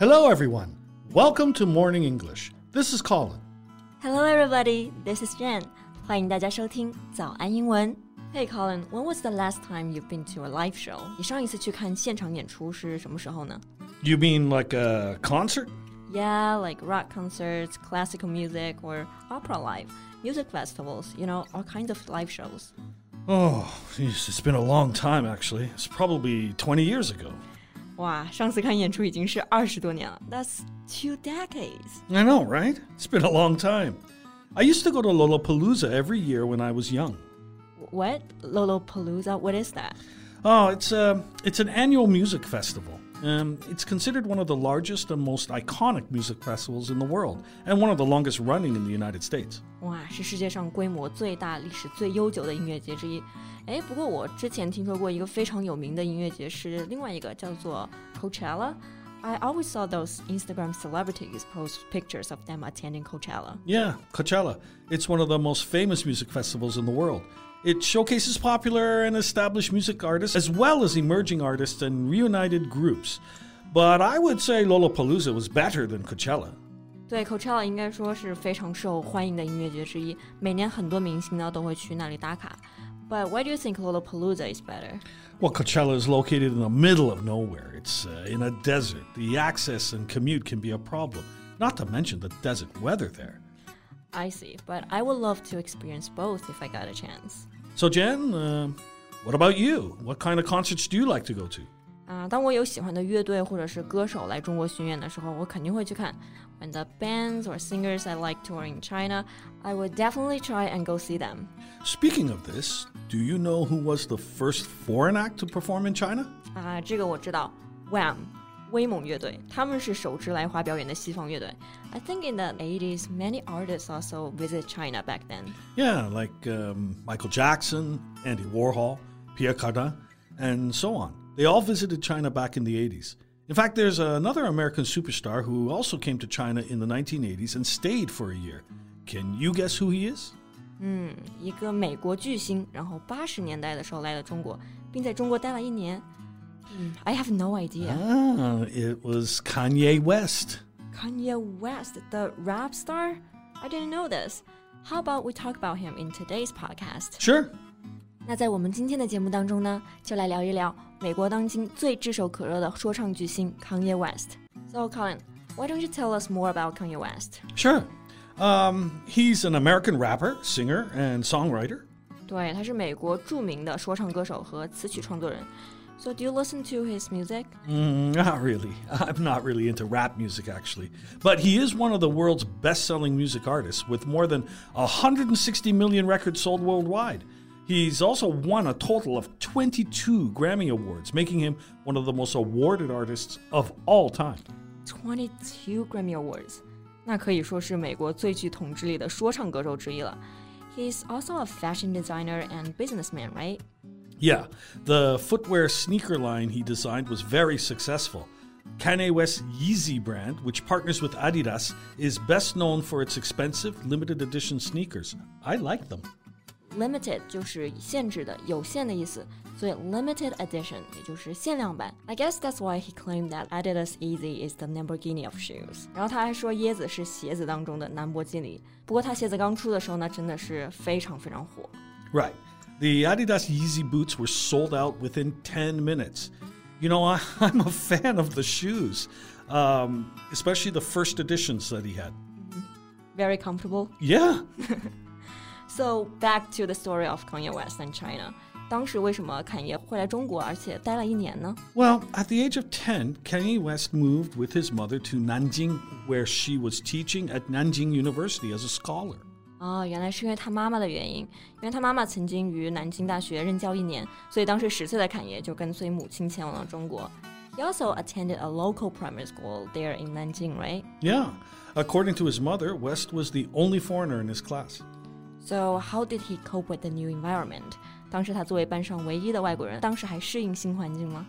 Hello, everyone. Welcome to Morning English. This is Colin. Hello, everybody. This is Jen. 欢迎大家收听早安英文。Hey Colin, when was the last time you've been to a live show? 你上一次去看现场演出是什么时候呢 You mean like a concert? Yeah, like rock concerts, classical music, or opera live, music festivals, you know, all kinds of live shows. Oh, geez, it's been a long time, actually. It's probably 20 years ago. 哇，上次看演出已经是二十多年了。That's two decades. I know, right? It's been a long time. I used to go to Lollapalooza every year when I was young. What? Lollapalooza? What is that? Oh, it's a it's an annual music festival. Um, it's considered one of the largest and most iconic music festivals in the world, and one of the longest running in the United States. 哇，是世界上规模最大、历史最悠久的音乐节之一。哎，不过我之前听说过一个非常有名的音乐节是另外一个叫做 Coachella。I always saw those Instagram celebrities post pictures of them attending Coachella. Yeah, Coachella. It's one of the most famous music festivals in the world. It showcases popular and established music artists as well as emerging artists and reunited groups. But I would say Lollapalooza was better than Coachella. 对，Coachella 应该说是非常受欢迎的音乐节之一，每年很多明星呢都会去那里打卡。But why do you think Lollapalooza is better? Well, Coachella is located in the middle of nowhere. It's uh, in a desert. The access and commute can be a problem, not to mention the desert weather there. I see, but I would love to experience both if I got a chance. So, Jen, uh, what about you? What kind of concerts do you like to go to? 啊、当我有喜欢的乐队或者是歌手来中国巡演的时候，我肯定会去看。When the bands or singers I like tour in China, I would definitely try and go see them. Speaking of this, do you know who was the first foreign act to perform in China? 啊、这个我知道，Wham， 威猛乐队，他们是首支来华表演的西方乐队。I think in the 80s, many artists also visit China back then. Yeah, like um, Michael Jackson, Andy Warhol, Pierre Cardin, and so on. They all visited China back in the 80s. In fact, there's another American superstar who also came to China in the 1980s and stayed for a year. Can you guess who he is? 一个美国巨星，然后八十年代的时候来了中国，并在中国待了一年。 嗯，I have no idea. Ah, it was Kanye West. Kanye West, the rap star? I didn't know this. How about we talk about him in today's podcast? Sure. 那在我们今天的节目当中呢，就来聊一聊美国当今最炙手可热的说唱巨星 Kanye West。So Colin, why don't you tell us more about Kanye West? Sure. Um, he's an American rapper, singer, and songwriter. 对，他是美国着名的说唱歌手和词曲创作人。 So do you listen to his music? Mm, not really. I'm not really into rap music, actually. But he is one of the world's best selling music artists with more than 160 million records sold worldwide. He's also won a total of 22 Grammy Awards, making him one of the most awarded artists of all time. 22 Grammy Awards，那可以说是美国最具统治力的说唱歌手之一了。He's also a fashion designer and businessman, right? Yeah, the footwear sneaker line he designed was very successful. Kanye West's Yeezy brand, which partners with Adidas, is best known for its expensive limited edition sneakers. I like them. Limited 就是限制的、有限的意思，所以 limited edition 也就是限量版。I guess that's why he claimed that Adidas Yeezy is the Lamborghini of shoes。然后他还说椰子是鞋子当中的兰博基尼。不过他鞋子刚出的时候呢，真的是非常非常火。 Right. The Adidas Yeezy Boost were sold out within 10 minutes. You know, I, am a fan of the shoes, um, especially the first editions that he had. Mm-hmm. Very comfortable. Yeah. so back to the story of Kanye West and China. Well, at the age of ten, Kanye West moved with his mother to Nanjing, where she was teaching at Nanjing University as a scholar. 啊，原来是因为他妈妈的原因，因为他妈妈曾经于南京大学任教一年，所以当时十岁的侃爷就跟随母亲前往了中国。He also attended a local primary school there in Nanjing, right? Yeah. According to his mother, West was the only foreigner in his class. So how did he cope with the new environment? 当时他作为班上唯一的外国人，当时还适应新环境吗？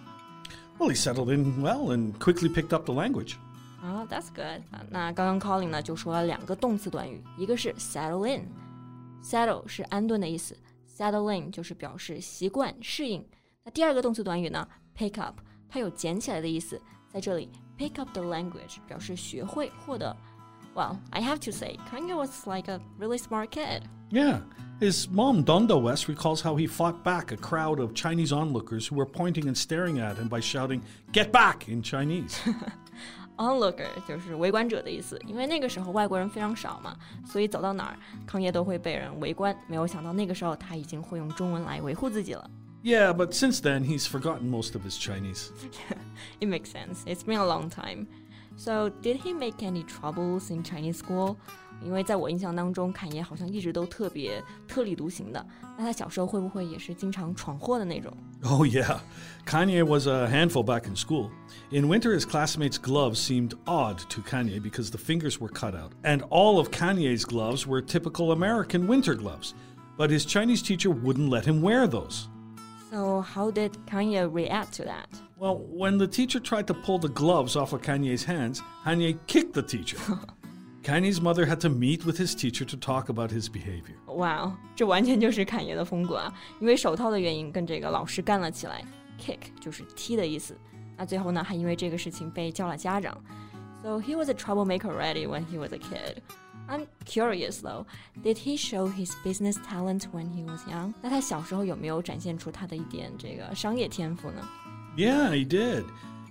Well, he settled in well and quickly picked up the language. 啊、t h a t s good 啊。那刚刚 Colin 呢就说了两个动词短语，一个是 settle in，settle 是安顿的意思，settle in 就是表示习惯、适应。那第二个动词短语呢，pick up，它有捡起来的意思， 在这里，pick up the language 表示学会、获得。Well, I have to say, Kanye was like a really smart kid. Yeah. His mom, Donda West, recalls how he fought back a crowd of Chinese onlookers who were pointing and staring at him by shouting, Get back! in Chinese. Onlooker 就是围观者的意思，因为那个时候外国人非常少嘛，所以走到哪儿，康业都会被人围观。没有想到那个时候他已经会用中文来维护自己了。Yeah, but since then he's forgotten most of his Chinese. it makes sense. It's been a long time. So, did he make any troubles in Chinese school? 因为在我印象当中，侃爷好像一直都特别特立独行的。那他小时候会不会也是经常闯祸的那种？Oh yeah, Kanye was a handful back in school. In winter, his classmates' gloves seemed odd to Kanye because the fingers were cut out, and all of Kanye's gloves were typical American winter gloves. But his Chinese teacher wouldn't let him wear those. So how did Kanye react to that? Well, when the teacher tried to pull the gloves off of Kanye's hands, Kanye kicked the teacher. Kanye's mother had to meet with his teacher to talk about his behavior. Wow，这完全就是侃爷的风格啊！因为手套的原因，跟这个老师干了起来。Kick 就是踢的意思。那最后呢，还因为这个事情被叫了家长。So he was a troublemaker already when he was a kid. I'm curious though, did he show his business talent when he was young? 那他小时候有没有展现出他的一点这个商业天赋呢？yeah, he did.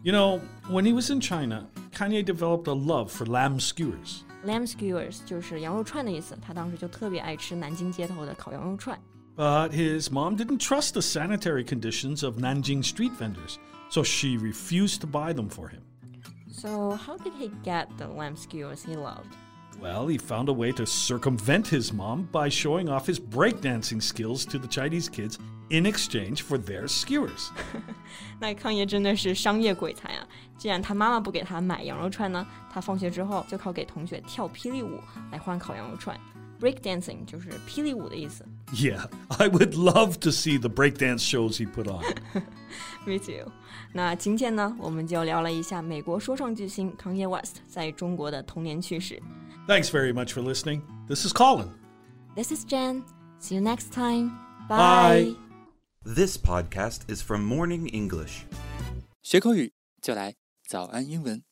You know, when he was in China, Kanye developed a love for lamb skewers. Lamb skewers 就是羊肉串的意思，他当时就特别爱吃南京街头的烤羊肉串。But his mom didn't trust the sanitary conditions of Nanjing street vendors, so she refused to buy them for him. So, how did he get the lamb skewers he loved? Well, he found a way to circumvent his mom by showing off his breakdancing skills to the Chinese kids in exchange for their skewers. 那康爷真的是商业鬼才啊！ 既然他妈妈不给他买羊肉串呢，他放学之后就靠给同学跳霹雳舞来换烤羊肉串。Breakdancing 就是霹雳舞的意思。Yeah, I would love to see the breakdance shows he put on. Me too. 那今天呢，我们就聊了一下美国说唱巨星 Kanye West 在中国的童年趣事。Thanks very much for listening. This is Colin. This is Jen. See you next time. Bye. Bye. This podcast is from Morning English. 学口语就来 早安英文。